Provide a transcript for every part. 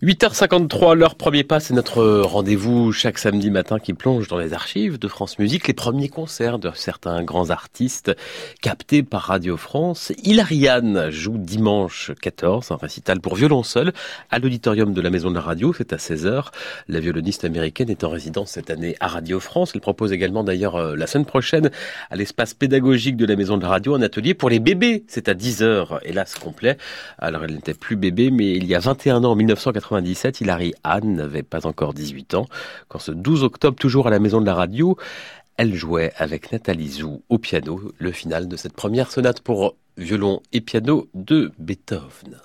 8h53, leur premier pas, c'est notre rendez-vous chaque samedi matin qui plonge dans les archives de France Musique, les premiers concerts de certains grands artistes captés par Radio France. Hilariane joue dimanche 14, un récital pour violon seul à l'auditorium de la Maison de la Radio, c'est à 16h. La violoniste américaine est en résidence cette année à Radio France. Elle propose également d'ailleurs euh, la semaine prochaine à l'espace pédagogique de la Maison de la Radio un atelier pour les bébés. C'est à 10h, hélas complet. Alors elle n'était plus bébé, mais il y a 21 ans, en 1980, 1997, Hilary Anne n'avait pas encore 18 ans quand ce 12 octobre, toujours à la maison de la radio, elle jouait avec Nathalie Zou au piano le final de cette première sonate pour violon et piano de Beethoven.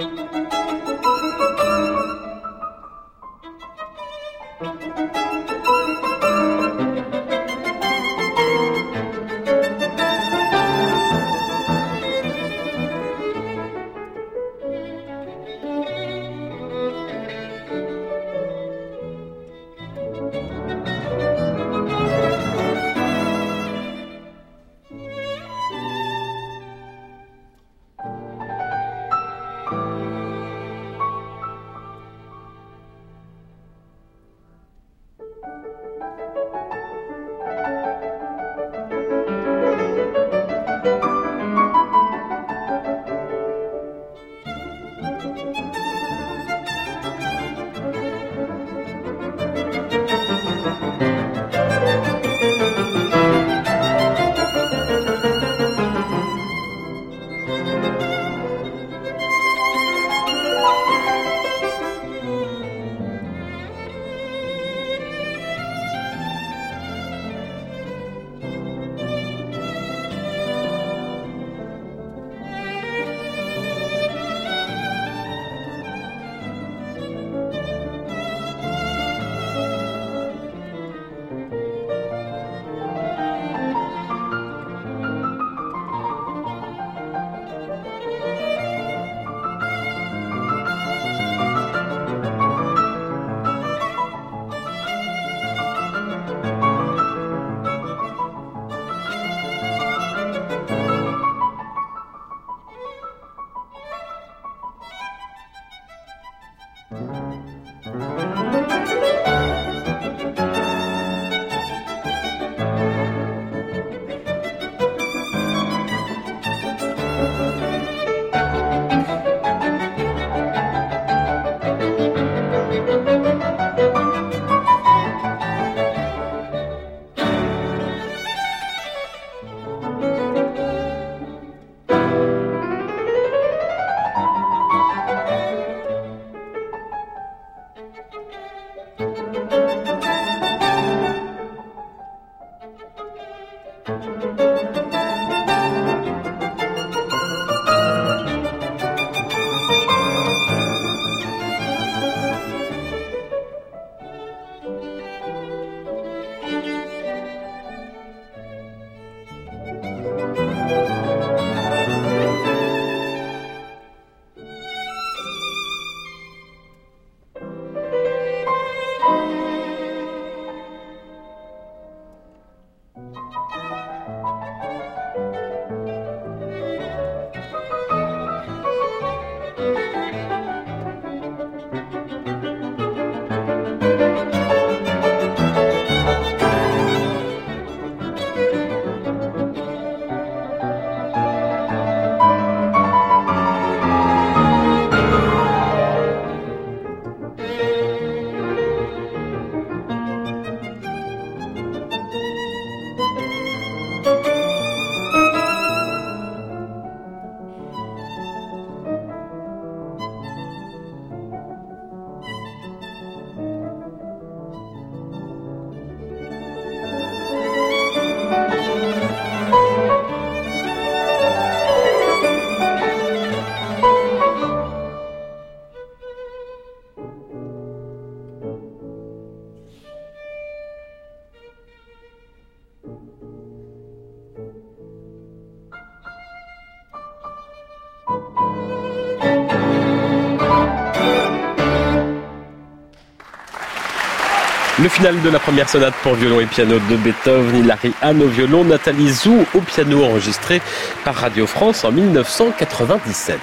Música Le final de la première sonate pour violon et piano de Beethoven, Hilary Hahn au violon, Nathalie Zou au piano enregistré par Radio France en 1997.